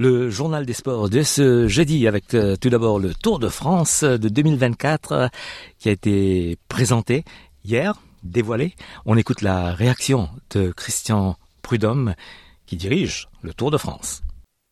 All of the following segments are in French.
Le journal des sports de ce jeudi avec euh, tout d'abord le Tour de France de 2024 euh, qui a été présenté hier, dévoilé. On écoute la réaction de Christian Prudhomme qui dirige le Tour de France.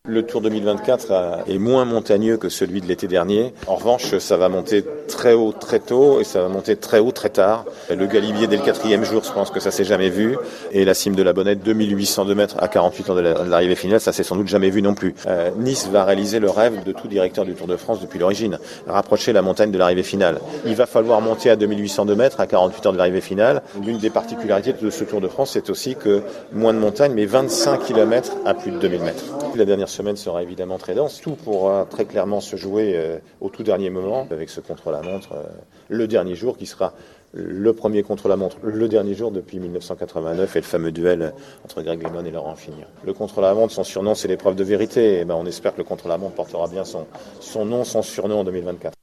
Le Tour 2024 est moins montagneux que celui de l'été dernier. En revanche, ça va monter très haut très tôt et ça va monter très haut très tard. Le Galibier dès le quatrième jour, je pense que ça s'est jamais vu. Et la cime de la Bonnette, 2802 mètres à 48 ans de l'arrivée finale, ça s'est sans doute jamais vu non plus. Euh, nice va réaliser le rêve de tout directeur du Tour de France depuis l'origine, rapprocher la montagne de l'arrivée finale. Il va falloir monter à 2802 mètres à 48 ans de l'arrivée finale. L'une des particularités de ce Tour de France, c'est aussi que moins de montagne, mais 25 km à plus de 2000 mètres. La dernière semaine sera évidemment très dense. Tout pourra très clairement se jouer euh, au tout dernier moment avec ce contre-la-montre, euh, le dernier jour qui sera le premier contre-la-montre, le dernier jour depuis 1989 et le fameux duel entre Greg Lemon et Laurent Fignon. Le contre-la-montre, son surnom, c'est l'épreuve de vérité. Et ben, on espère que le contre-la-montre portera bien son, son nom, son surnom en 2024.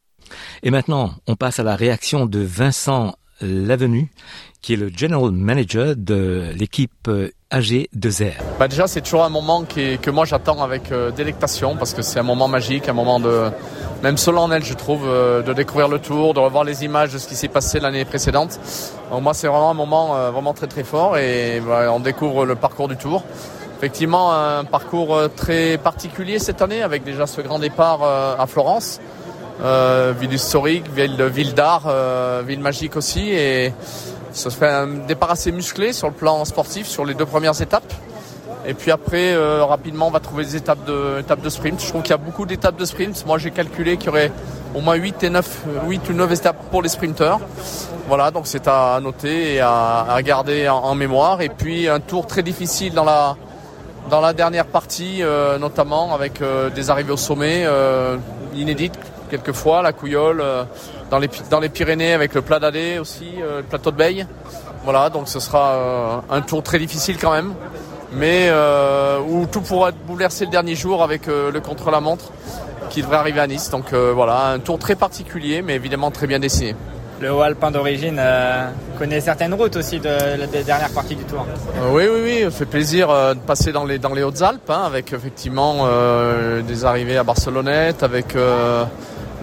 Et maintenant, on passe à la réaction de Vincent Lavenu, qui est le general manager de l'équipe AG2R. Bah déjà, c'est toujours un moment qui que moi j'attends avec euh, délectation parce que c'est un moment magique, un moment de même solennel, je trouve, euh, de découvrir le tour, de revoir les images de ce qui s'est passé l'année précédente. Donc moi, c'est vraiment un moment euh, vraiment très très fort et bah, on découvre le parcours du tour. Effectivement, un parcours très particulier cette année avec déjà ce grand départ à Florence. Euh, ville historique, ville, d'art, euh, ville magique aussi. Et ça fait un départ assez musclé sur le plan sportif sur les deux premières étapes. Et puis après, euh, rapidement, on va trouver des étapes de, étapes de sprint. Je trouve qu'il y a beaucoup d'étapes de sprint. Moi, j'ai calculé qu'il y aurait au moins 8, et 9, 8 ou 9 étapes pour les sprinteurs. Voilà, donc c'est à noter et à, à garder en, mémoire. Et puis un tour très difficile dans la, dans la dernière partie, notamment avec des arrivées au sommet euh, inédites quelquefois, la Couillole, euh, dans, les, dans les Pyrénées avec le plat d'Adé aussi, euh, le plateau de Beille. Voilà, donc ce sera euh, un tour très difficile quand même, mais où tout pourra être bouleversé le dernier jour avec le contre-la-montre qui devrait arriver à Nice. Donc voilà, un tour très particulier, mais évidemment très bien dessiné. Le haut alpin d'origine euh, connaît certaines routes aussi de la de dernière partie du tour. Euh, oui, oui, oui, ça fait plaisir euh, de passer dans les, dans les Hautes-Alpes, hein, avec effectivement des arrivées à Barcelonnette, avec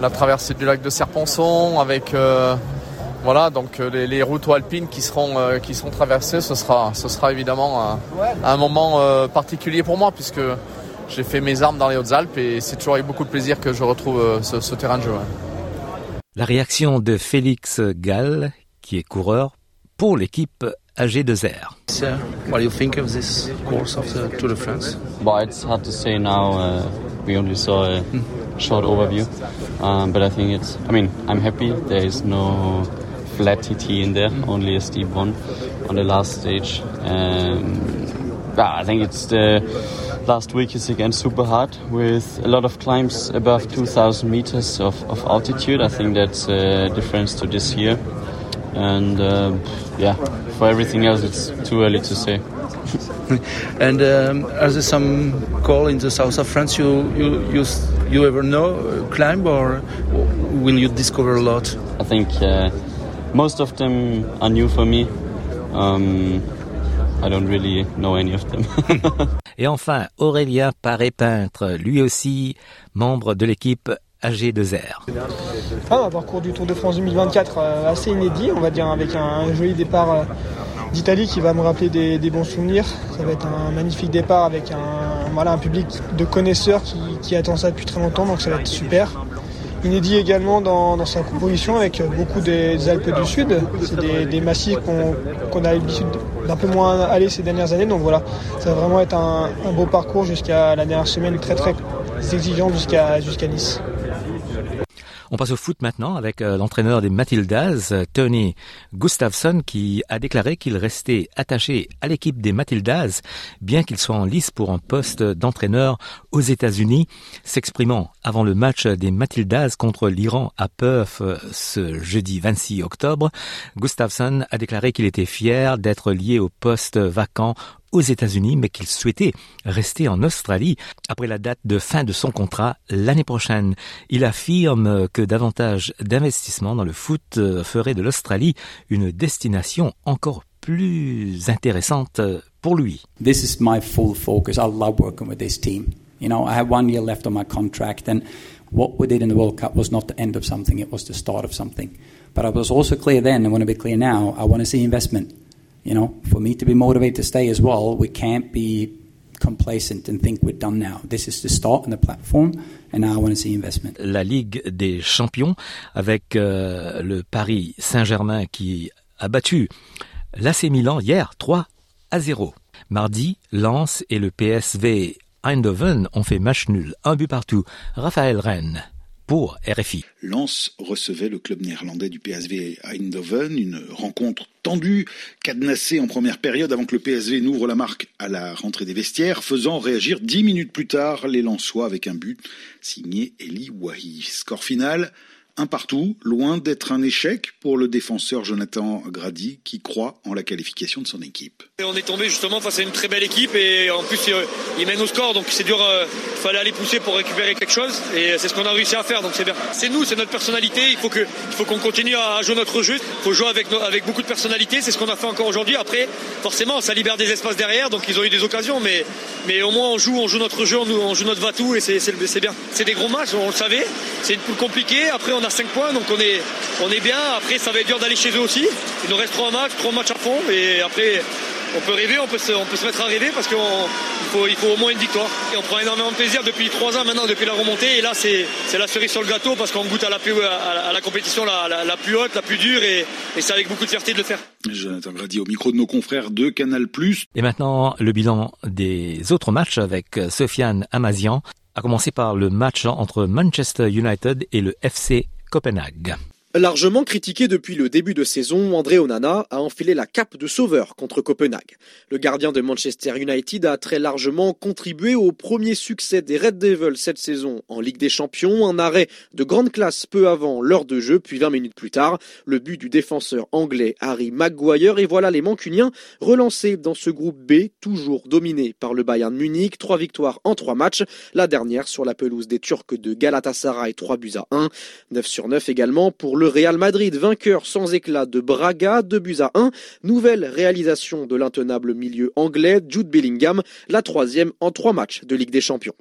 la traversée du lac de Serponçon, avec voilà, donc les, les routes alpines qui seront, qui seront traversées, ce sera, ce sera évidemment un, un moment particulier pour moi, puisque j'ai fait mes armes dans les Hautes-Alpes et c'est toujours avec beaucoup de plaisir que je retrouve ce, ce terrain de jeu. La réaction de Félix Gall, qui est coureur pour l'équipe AG2R. So, what do you think of this course of the Tour de France? Well, it's hard to say now. Uh, we only saw a short overview, um, but I think it's. I mean, I'm happy. There is no flat TT in there, only a steep one on the last stage. Um, I think it's the last week is again super hard with a lot of climbs above 2,000 meters of, of altitude. I think that's a difference to this year. And uh, yeah, for everything else, it's too early to say. and um, are there some call in the south of France you you you, you ever know uh, climb or will you discover a lot? I think uh, most of them are new for me. Um, I don't really know any of them. Et enfin, Aurélien Paré-Peintre, lui aussi membre de l'équipe AG2R. Ah, un parcours du Tour de France 2024 euh, assez inédit, on va dire, avec un, joli départ euh, d'Italie qui va me rappeler des, bons souvenirs. Ça va être un magnifique départ avec un, un public de connaisseurs qui, attend ça depuis très longtemps, donc ça va être super inédit également dans, sa composition avec beaucoup des Alpes du Sud. C'est des, massifs qu'on qu a l'habitude d'un peu moins aller ces dernières années. Donc voilà, ça va vraiment être un, un beau parcours jusqu'à la dernière semaine très très exigeant jusqu'à jusqu'à Nice. On passe au foot maintenant avec euh, l'entraîneur des Matildas, Tony Gustafsson, qui a déclaré qu'il restait attaché à l'équipe des Matildas, bien qu'il soit en lice pour un poste d'entraîneur aux États-Unis. S'exprimant avant le match des Matildas contre l'Iran à Perth euh, ce jeudi 26 octobre, Gustafsson a déclaré qu'il était fier d'être lié au poste vacant aux États-Unis, mais qu'il souhaitait rester en Australie après la date de fin de son contrat l'année prochaine. Il affirme que davantage d'investissements dans le foot ferait de l'Australie une destination encore plus intéressante pour lui. This is my full focus. I love working with this team. You know, I have one year left on my contract and what we did in the World Cup was not the end of something, it was the start of something. But I was also clear then, and want to be clear now, I want to see investment. You know, for me to be motivated to stay as well, we can't be complacent and think we're done now. This is the start and the platform, and now I want to see investment. La Ligue des Champions avec euh, le Paris Saint-Germain qui a battu l'AC Milan hier 3 à 0. Mardi, Lens et le PSV Eindhoven ont fait match nul, un but partout. Raphaël Rennes pour. Lens recevait le club néerlandais du PSV Eindhoven, une rencontre tendue, cadenassée en première période avant que le PSV n'ouvre la marque à la rentrée des vestiaires, faisant réagir dix minutes plus tard les Lensois avec un but signé Eli Wahi. Score final un partout, loin d'être un échec pour le défenseur Jonathan Grady qui croit en la qualification de son équipe. on est tombé justement face à une très belle équipe et en plus il mène au score donc c'est dur, il euh, fallait aller pousser pour récupérer quelque chose et c'est ce qu'on a réussi à faire donc c'est bien. C'est nous, c'est notre personnalité, il faut qu'on continue à jouer notre jeu, il faut jouer avec, avec beaucoup de personnalité, c'est ce qu'on a fait encore aujourd'hui. Après forcément ça libère des espaces derrière donc ils ont eu des occasions mais, mais au moins on joue, on joue notre jeu, on, joue notre va-tout et c'est bien. C'est des gros matchs, on le savait, c'est une poule compliquée, après a 5 points, donc on est, on est bien. Après, ça va être dur d'aller chez eux aussi. Il nous reste 3 matchs, 3 matchs à fond, et après, on peut rêver, on peut se, on peut se mettre à rêver parce qu'il faut, il faut au moins une victoire. Et on prend énormément de plaisir depuis 3 ans maintenant, depuis la remontée, et là, c'est, la cerise sur le gâteau parce qu'on goûte à la, plus, à la compétition la, la, plus haute, la plus dure, et, et c'est avec beaucoup de fierté de le faire. Jonathan Grady au micro de nos confrères de Canal+. Et maintenant, le bilan des autres matchs avec Sofiane Amazian a commencé par le match entre Manchester United et le FC Copenhague. Largement critiqué depuis le début de saison, André Onana a enfilé la cape de sauveur contre Copenhague. Le gardien de Manchester United a très largement contribué au premier succès des Red Devils cette saison en Ligue des Champions, un arrêt de grande classe peu avant l'heure de jeu, puis 20 minutes plus tard, le but du défenseur anglais Harry Maguire et voilà les Mancuniens relancés dans ce groupe B, toujours dominé par le Bayern Munich, trois victoires en trois matchs, la dernière sur la pelouse des Turcs de Galatasaray, 3 buts à 1, 9 sur 9 également pour le Real Madrid, vainqueur sans éclat de Braga, 2 buts à 1. Nouvelle réalisation de l'intenable milieu anglais, Jude Bellingham, la troisième en trois matchs de Ligue des Champions.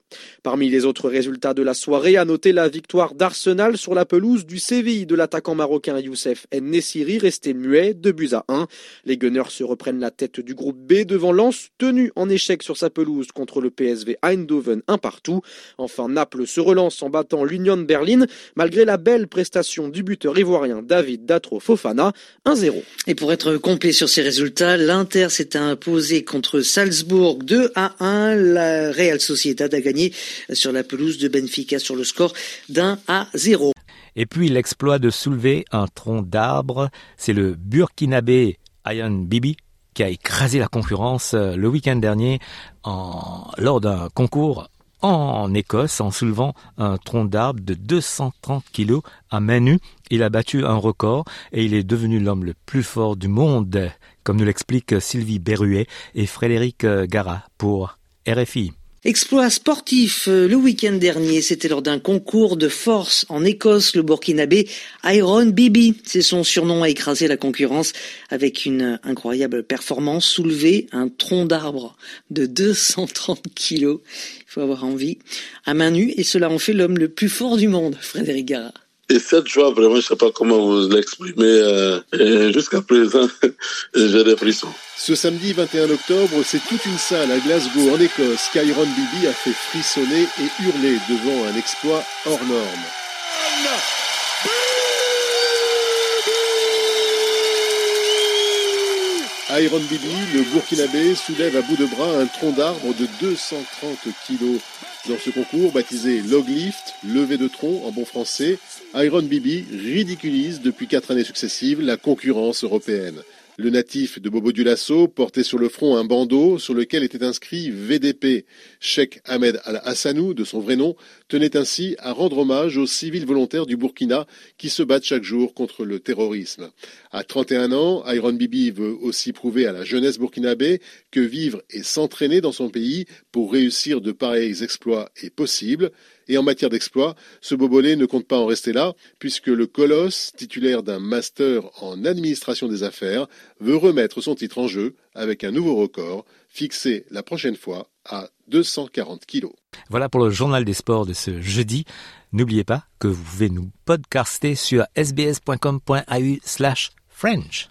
Parmi les autres résultats de la soirée, à noter la victoire d'Arsenal sur la pelouse du Séville de l'attaquant marocain Youssef Nessiri, resté muet, 2 buts à 1. Les Gunners se reprennent la tête du groupe B devant Lens, tenu en échec sur sa pelouse contre le PSV Eindhoven, un partout. Enfin, Naples se relance en battant l'Union Berlin, malgré la belle prestation du buteur ivoirien David Datro Fofana, 1-0. Et pour être complet sur ces résultats, l'Inter s'est imposé contre Salzbourg 2 à 1. La Real Sociedad a gagné sur la pelouse de Benfica sur le score d'un à 0. Et puis l'exploit de soulever un tronc d'arbre, c'est le Burkinabé Ayan Bibi qui a écrasé la concurrence euh, le week-end dernier en, lors d'un concours en Écosse en soulevant un tronc d'arbre de 230 kilos à main nue. Il a battu un record et il est devenu l'homme le plus fort du monde, comme nous l'expliquent Sylvie Berruet et Frédéric Gara pour RFI. Exploit sportif euh, le week-end dernier, c'était lors d'un concours de force en Écosse. Le Burkinabé Iron Bibi, c'est son surnom, a écrasé la concurrence avec une incroyable performance, soulevé un tronc d'arbre de 230 kilos. Il faut avoir envie à main nue et cela en fait l'homme le plus fort du monde, Frédéric Gara. Et cette joie, vraiment, je ne sais pas comment vous l'exprimer. Euh, Jusqu'à présent, j'ai des frissons. Ce samedi 21 octobre, c'est toute une salle à Glasgow, en Écosse, qu'Iron Bibi a fait frissonner et hurler devant un exploit hors norme. Iron Bibi, le Burkinabé, soulève à bout de bras un tronc d'arbre de 230 kilos. Dans ce concours, baptisé Log Lift, levé de tronc en bon français, Iron Bibi ridiculise depuis quatre années successives la concurrence européenne. Le natif de Bobo du Lasso portait sur le front un bandeau sur lequel était inscrit VDP. Sheikh Ahmed Al-Hassanou, de son vrai nom, tenait ainsi à rendre hommage aux civils volontaires du Burkina qui se battent chaque jour contre le terrorisme. À 31 ans, Iron Bibi veut aussi prouver à la jeunesse burkinabé que vivre et s'entraîner dans son pays pour réussir de pareils exploits est possible. Et en matière d'exploit, ce bobolé ne compte pas en rester là, puisque le colosse, titulaire d'un master en administration des affaires, veut remettre son titre en jeu avec un nouveau record, fixé la prochaine fois à 240 kilos. Voilà pour le journal des sports de ce jeudi. N'oubliez pas que vous pouvez nous podcaster sur sbs.com.au slash French.